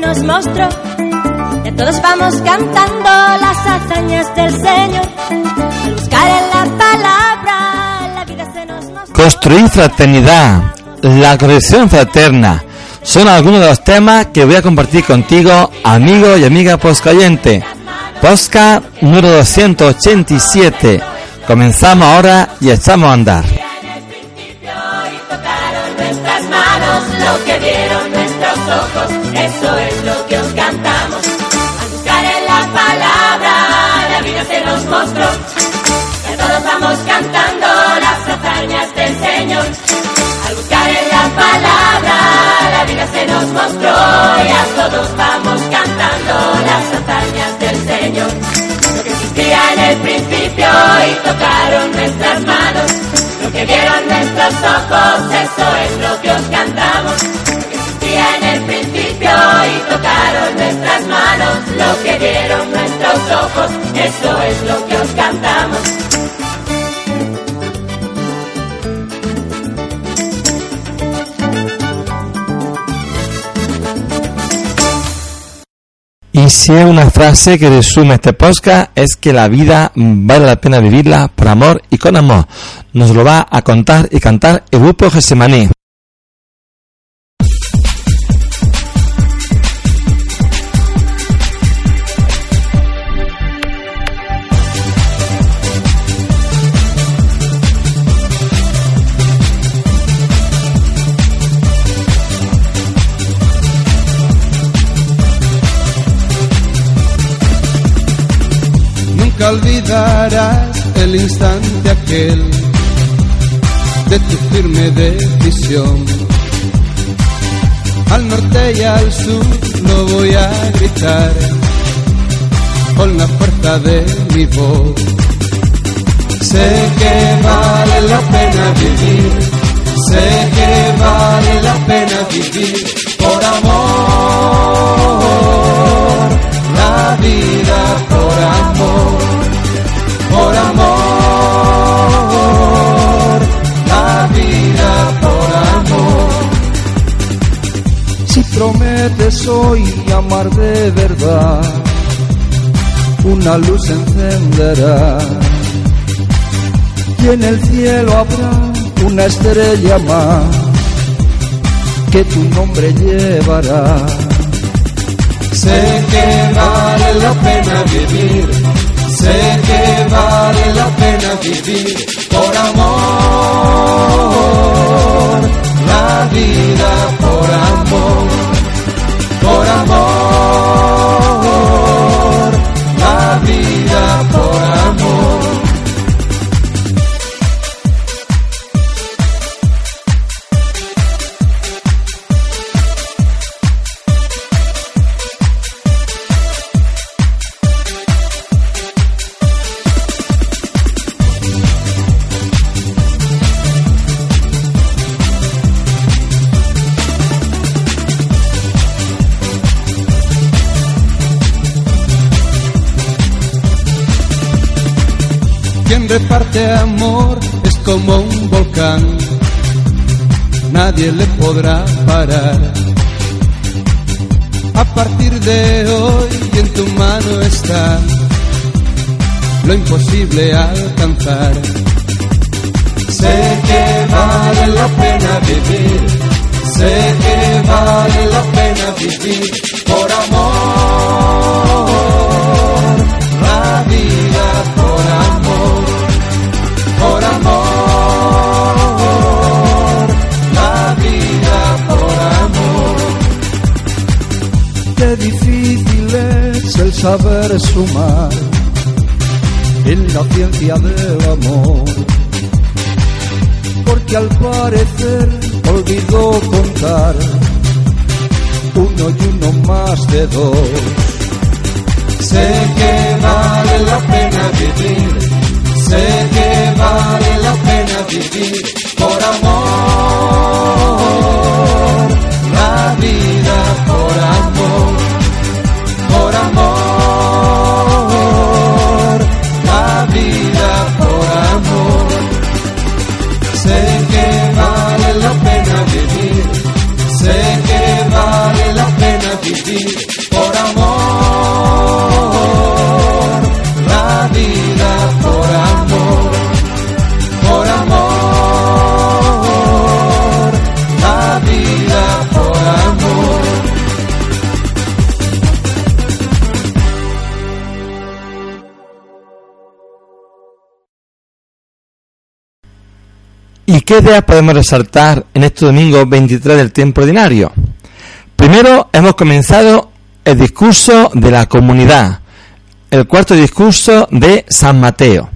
Nos mostró. De todos vamos cantando las hazañas del Señor. Buscar en la palabra, la vida se nos mostró. Construir fraternidad, la cohesión fraterna, son algunos de los temas que voy a compartir contigo, amigo y amiga poscayente. Posca número 287. Comenzamos ahora y echamos a andar. Nuestras manos, lo que vieron nuestros ojos, eso es lo que os cantamos. Al buscar en la palabra, la vida se nos mostró. Y a todos vamos cantando las hazañas del Señor. Al buscar en la palabra, la vida se nos mostró. Y a todos vamos tocaron nuestras manos. Lo que vieron nuestros ojos, eso es lo que os cantamos. Existía en el principio y tocaron nuestras manos. Lo que vieron nuestros ojos, eso es lo que os cantamos. Y si una frase que resume este podcast es que la vida vale la pena vivirla por amor y con amor. Nos lo va a contar y cantar el grupo Gesemaní. El instante aquel de tu firme decisión. Al norte y al sur lo voy a gritar con la fuerza de mi voz. Sé que vale la pena vivir, sé que vale la pena vivir por amor, la vida por amor, prometes hoy amar de verdad, una luz encenderá. Y en el cielo habrá una estrella más que tu nombre llevará. Sé que vale la pena vivir, sé que vale la pena vivir por amor, la vida por amor, por amor, reparte amor es como un volcán, nadie le podrá parar. A partir de hoy en tu mano está lo imposible alcanzar. Sé que vale la pena vivir, sé que vale la pena vivir por amor, saber sumar en la ciencia del amor. Porque al parecer olvidó contar uno y uno más de dos. Sé que vale la pena vivir, sé que vale la pena vivir por amor, la vida por amor, ¿Y qué ideas podemos resaltar en este domingo 23 del tiempo ordinario? Primero hemos comenzado el discurso de la comunidad, el cuarto discurso de San Mateo.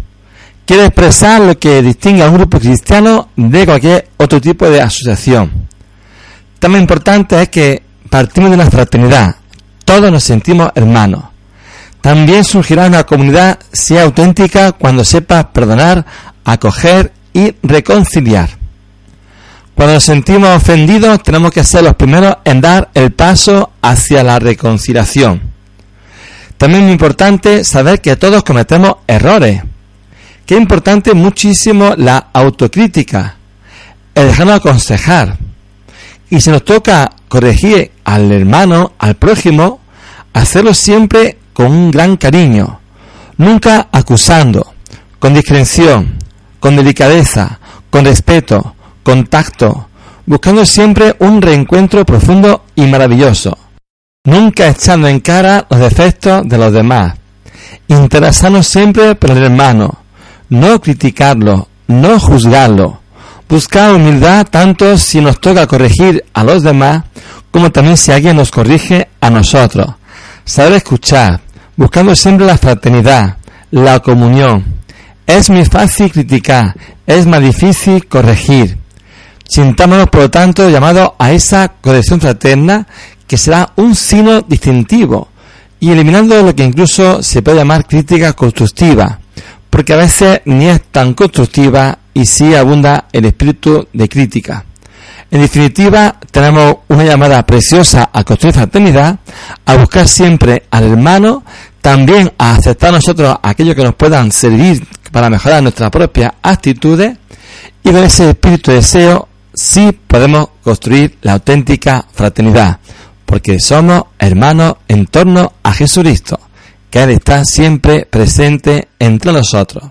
Quiere expresar lo que distingue a un grupo cristiano de cualquier otro tipo de asociación. También importante es que partimos de una fraternidad, todos nos sentimos hermanos. También surgirá una comunidad sea auténtica cuando sepa perdonar, acoger y reconciliar. Cuando nos sentimos ofendidos tenemos que ser los primeros en dar el paso hacia la reconciliación. También es importante saber que todos cometemos errores. Que importante muchísimo la autocrítica, el dejarnos aconsejar. Y si nos toca corregir al hermano, al prójimo, hacerlo siempre con un gran cariño, nunca acusando, con discreción, con delicadeza, con respeto, con tacto, buscando siempre un reencuentro profundo y maravilloso, nunca echando en cara los defectos de los demás, interesarnos siempre por el hermano, no criticarlo, no juzgarlo, buscar humildad tanto si nos toca corregir a los demás como también si alguien nos corrige a nosotros, saber escuchar, buscando siempre la fraternidad, la comunión, es muy fácil criticar, es más difícil corregir. Sintámonos, por lo tanto, llamados a esa corrección fraterna que será un signo distintivo y eliminando lo que incluso se puede llamar crítica constructiva, porque a veces ni es tan constructiva y sí abunda el espíritu de crítica. En definitiva, tenemos una llamada preciosa a construir fraternidad, a buscar siempre al hermano, también a aceptar nosotros aquello que nos puedan servir para mejorar nuestras propias actitudes y con ese espíritu de deseo sí podemos construir la auténtica fraternidad, porque somos hermanos en torno a Jesucristo, que Él está siempre presente entre nosotros.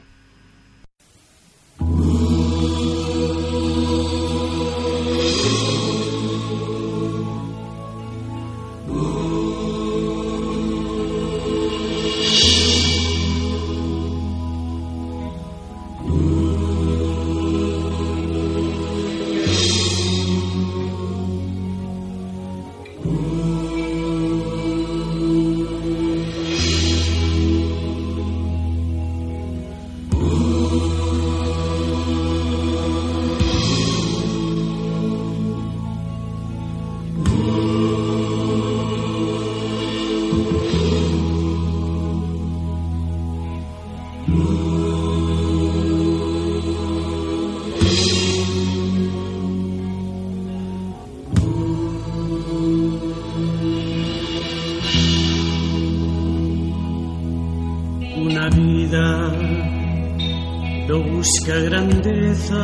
Busca grandeza,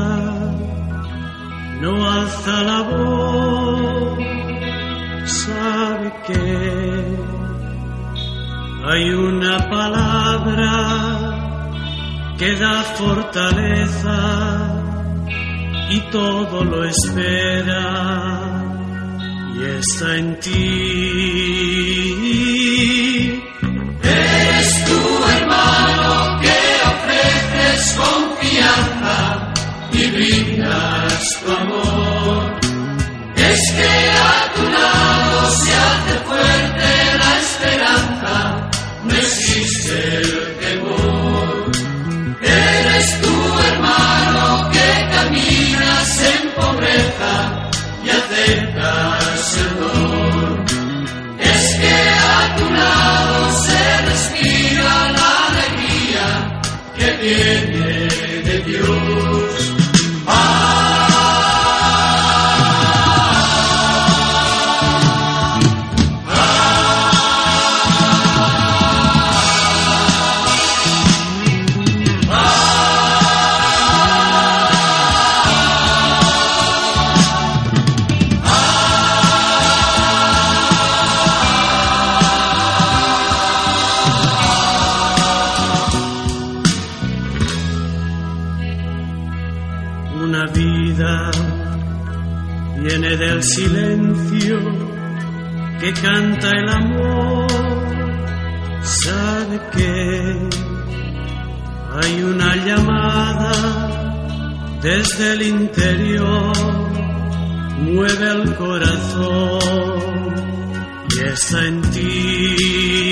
no alza la voz, sabe que hay una palabra que da fortaleza y todo lo espera y está en ti. interior mueve el corazón y es en ti.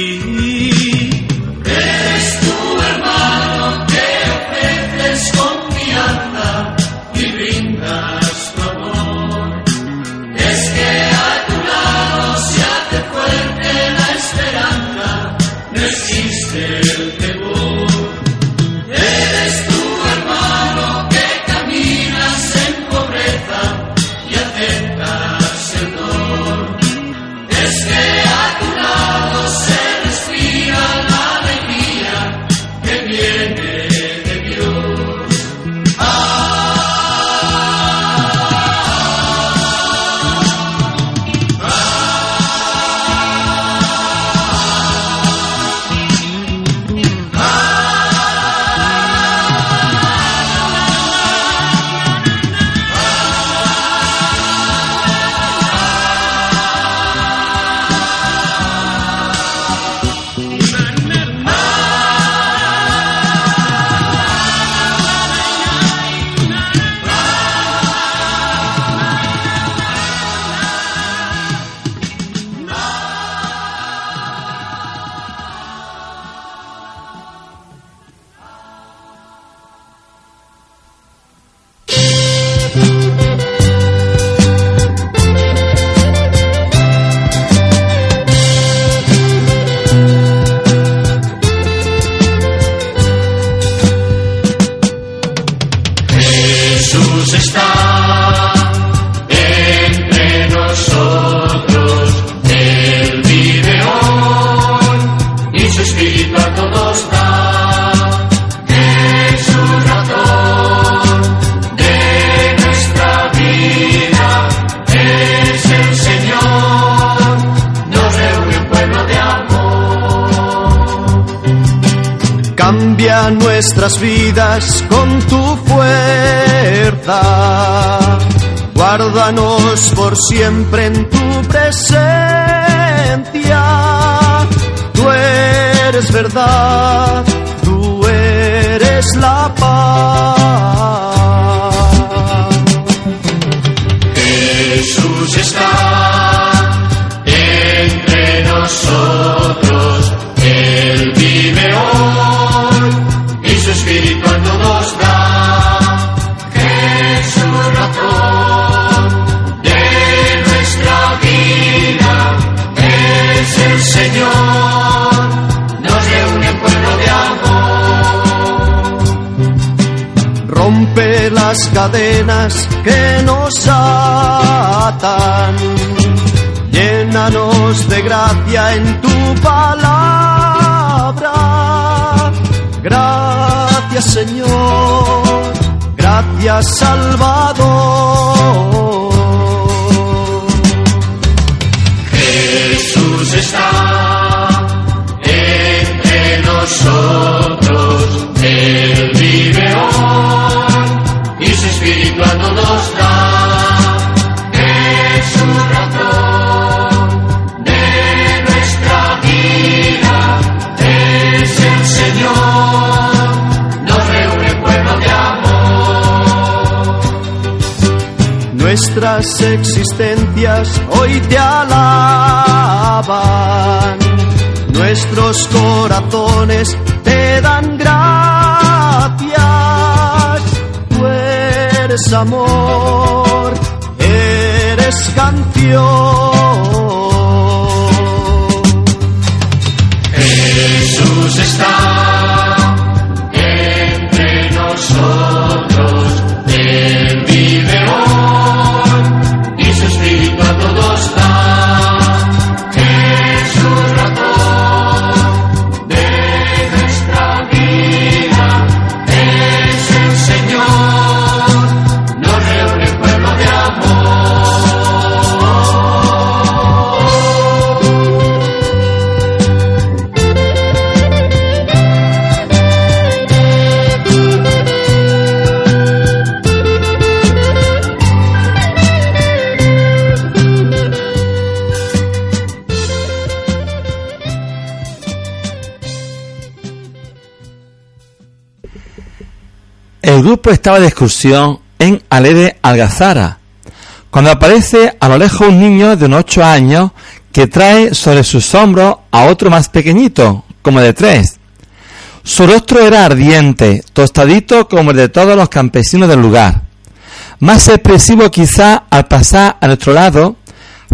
nuestras vidas con tu fuerza. Guárdanos por siempre en tu presencia. Tú eres verdad, tú eres la paz. Jesús está entre nosotros. las cadenas que nos atan. Llénanos de gracia en tu palabra. Gracias Señor, gracias Salvador nuestras existencias hoy te alaban. Nuestros corazones te dan gracias. Tú eres amor, eres canción El grupo estaba de excursión en Alede Algazara, cuando aparece a lo lejos un niño de unos ocho años que trae sobre sus hombros a otro más pequeñito, como de tres. Su rostro era ardiente, tostadito como el de todos los campesinos del lugar. Más expresivo quizá al pasar a nuestro lado,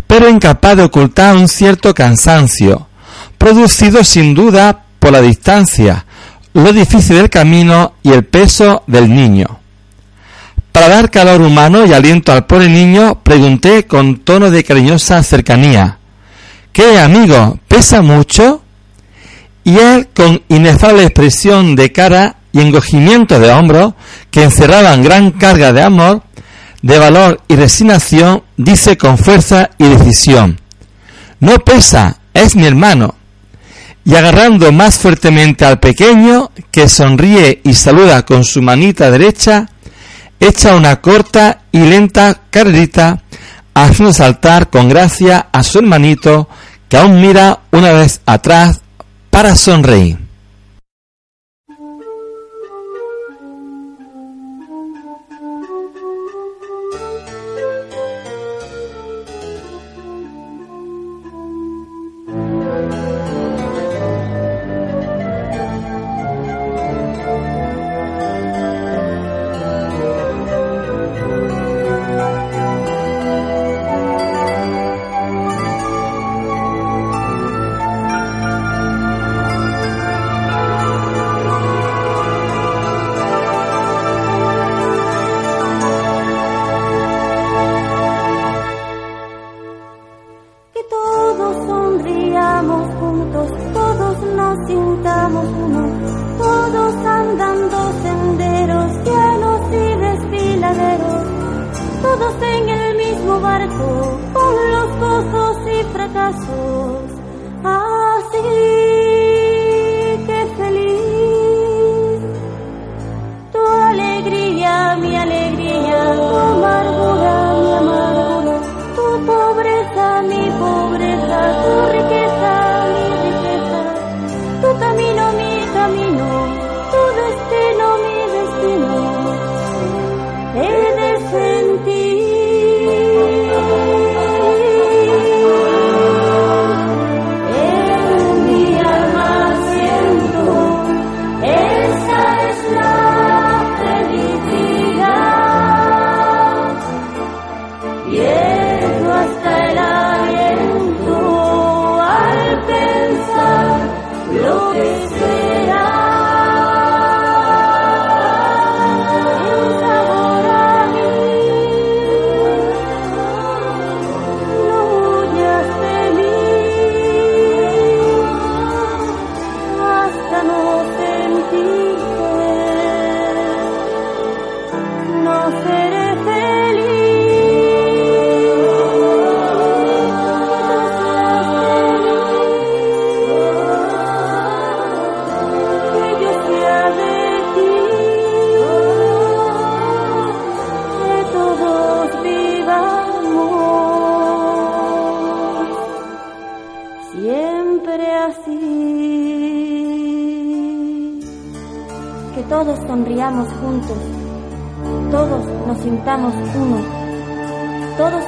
pero incapaz de ocultar un cierto cansancio, producido sin duda por la distancia, lo difícil del camino y el peso del niño. Para dar calor humano y aliento al pobre niño, pregunté con tono de cariñosa cercanía, ¿Qué, amigo? ¿Pesa mucho? Y él, con inefable expresión de cara y encogimiento de hombros, que encerraban gran carga de amor, de valor y resignación, dice con fuerza y decisión, No pesa, es mi hermano. Y agarrando más fuertemente al pequeño, que sonríe y saluda con su manita derecha, echa una corta y lenta carrerita, haciendo saltar con gracia a su hermanito, que aún mira una vez atrás para sonreír.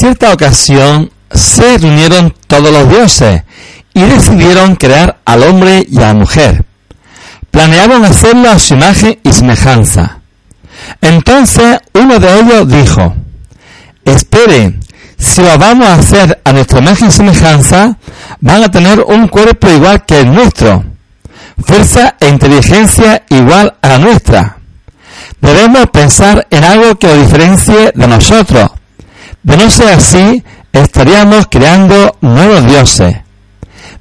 cierta ocasión se reunieron todos los dioses y decidieron crear al hombre y a la mujer. Planeaban hacerlo a su imagen y semejanza. Entonces uno de ellos dijo, espere, si lo vamos a hacer a nuestra imagen y semejanza, van a tener un cuerpo igual que el nuestro, fuerza e inteligencia igual a la nuestra. Debemos pensar en algo que lo diferencie de nosotros. De no ser así, estaríamos creando nuevos dioses.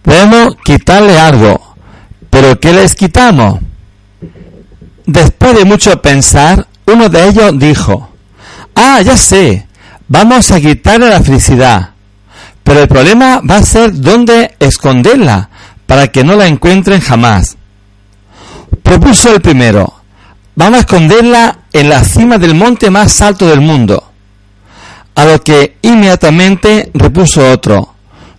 Debemos quitarle algo. ¿Pero qué les quitamos? Después de mucho pensar, uno de ellos dijo, Ah, ya sé, vamos a quitarle la felicidad. Pero el problema va a ser dónde esconderla para que no la encuentren jamás. Propuso el primero, vamos a esconderla en la cima del monte más alto del mundo. A lo que inmediatamente repuso otro,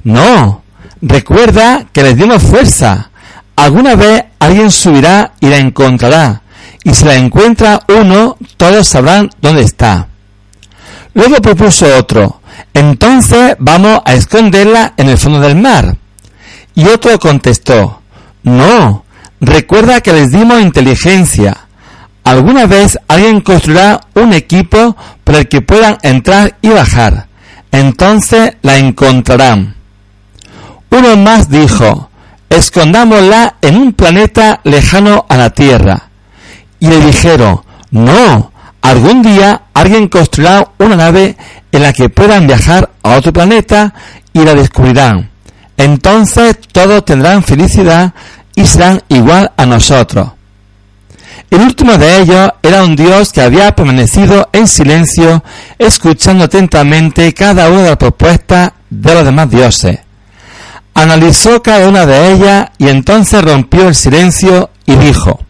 no, recuerda que les dimos fuerza. Alguna vez alguien subirá y la encontrará, y si la encuentra uno, todos sabrán dónde está. Luego propuso otro, entonces vamos a esconderla en el fondo del mar. Y otro contestó, no, recuerda que les dimos inteligencia. Alguna vez alguien construirá un equipo por el que puedan entrar y bajar. Entonces la encontrarán. Uno más dijo, escondámosla en un planeta lejano a la Tierra. Y le dijeron, no, algún día alguien construirá una nave en la que puedan viajar a otro planeta y la descubrirán. Entonces todos tendrán felicidad y serán igual a nosotros. El último de ellos era un dios que había permanecido en silencio, escuchando atentamente cada una de las propuestas de los demás dioses. Analizó cada una de ellas y entonces rompió el silencio y dijo,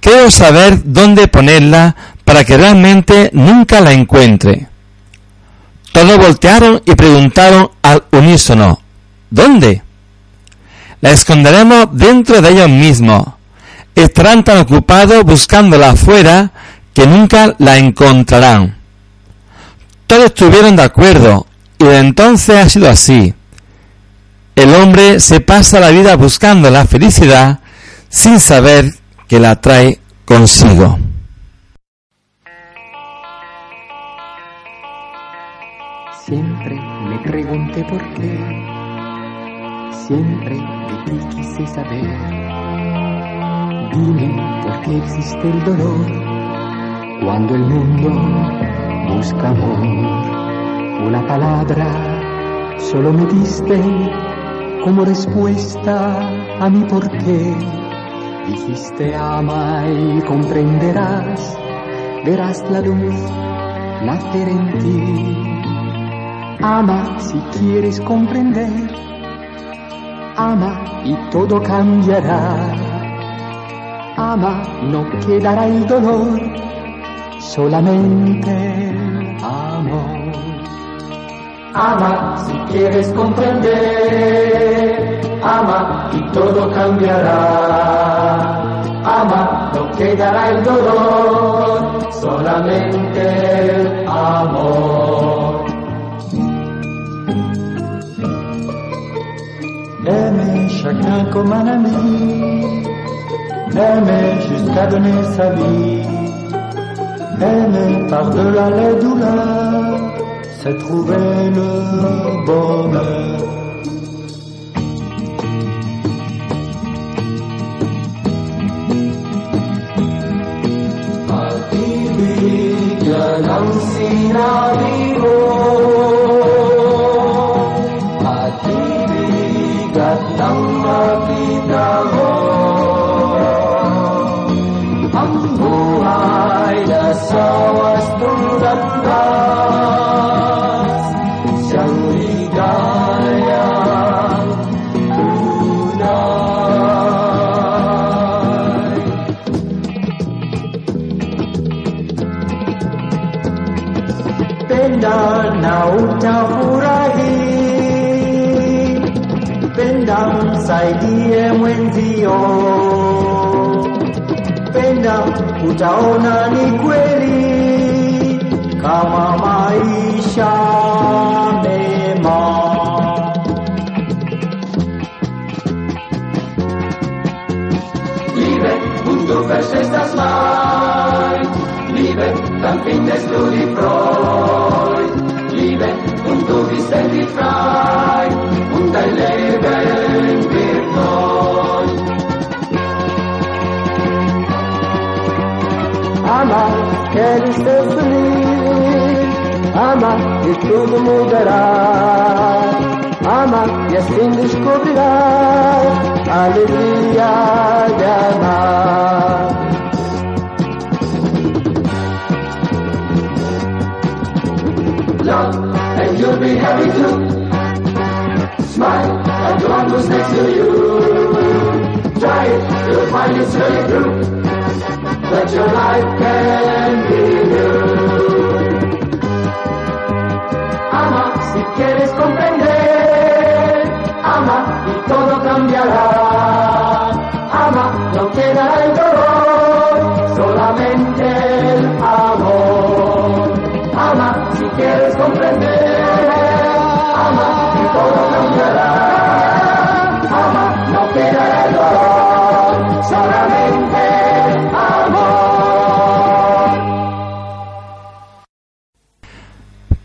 Quiero saber dónde ponerla para que realmente nunca la encuentre. Todos voltearon y preguntaron al unísono, ¿dónde? La esconderemos dentro de ellos mismos. Estarán tan ocupados buscándola afuera que nunca la encontrarán. Todos estuvieron de acuerdo y de entonces ha sido así. El hombre se pasa la vida buscando la felicidad sin saber que la trae consigo. Siempre me pregunté por qué, siempre de quise saber. Dime por qué existe el dolor cuando el mundo busca amor. Una palabra solo me diste como respuesta a mi por qué. Dijiste ama y comprenderás, verás la luz nacer en ti. Ama si quieres comprender, ama y todo cambiará. Ama, no quedará el dolor, solamente el amor. Ama si quieres comprender, ama y todo cambiará. Ama, no quedará el dolor, solamente el amor. Aimer chacun comme un ami, aimer jusqu'à donner sa vie, aimer par-delà les douleurs, c'est trouver le bonheur. utaona ni kweli kama maisha mema. Liebe und du verstehst das Leid, Liebe, dann findest du die Freude. Liebe und du bist endlich frei und dein Leben wird neu. Ama, queres ser feliz, ama e tudo mudará. Ama e assim a alegria de amar. Love, and you'll be happy too. Smile at the one who's next to you. Try it, you'll find it's really true. That your life can be new.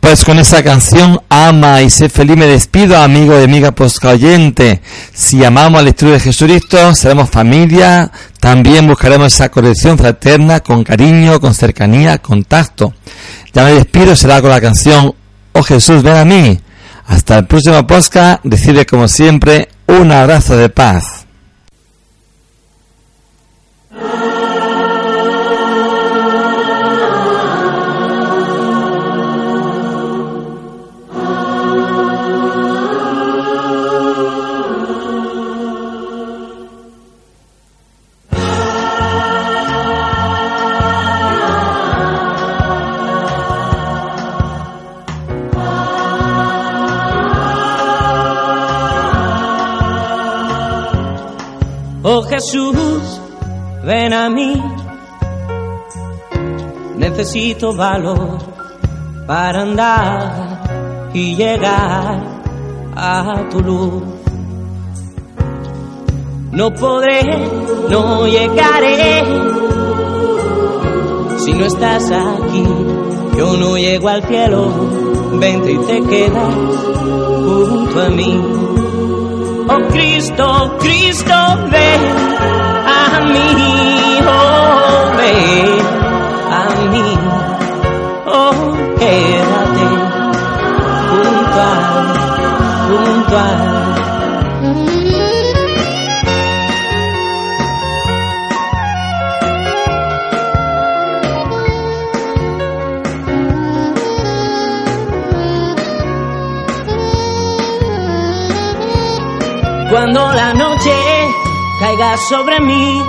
Pues con esa canción Ama y sé feliz me despido, amigo y amiga posca oyente. Si amamos al estudio de Jesucristo, seremos familia, también buscaremos esa corrección fraterna con cariño, con cercanía, con tacto. Ya me despido, será con la canción Oh Jesús, ven a mí. Hasta el próximo posca, recibe como siempre un abrazo de paz. Necesito valor para andar y llegar a tu luz. No podré, no llegaré si no estás aquí. Yo no llego al cielo, vente y te quedas junto a mí. Oh Cristo, Cristo, ven a mí, oh ven Cuando la noche caiga sobre mí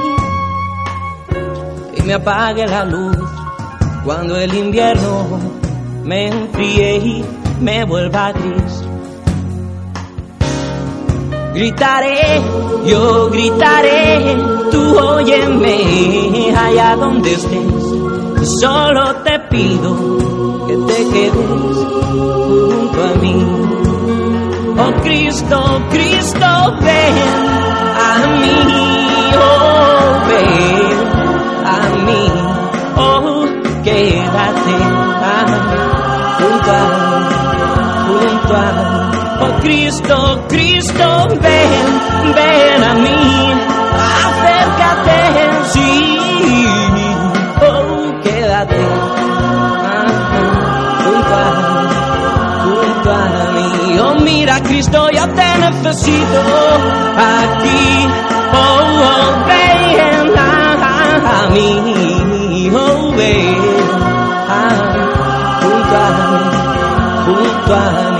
y me apague la luz, cuando el invierno me enfríe y me vuelva gris. Gritaré, yo gritaré, tú óyeme allá donde estés. Solo te pido que te quedes junto a mí. Oh Cristo, Cristo, ven a mí, oh ven a mí, oh quédate ah, junto a, junto a. Oh Cristo, Cristo, ven, ven a mí, acércate, sí, oh quédate ah, junto a junto a mí. Oh, mira, Cristo, yo te necesito aquí. Oh, oh, ven a, a mí. Oh, ven ah, junto a junto a mí.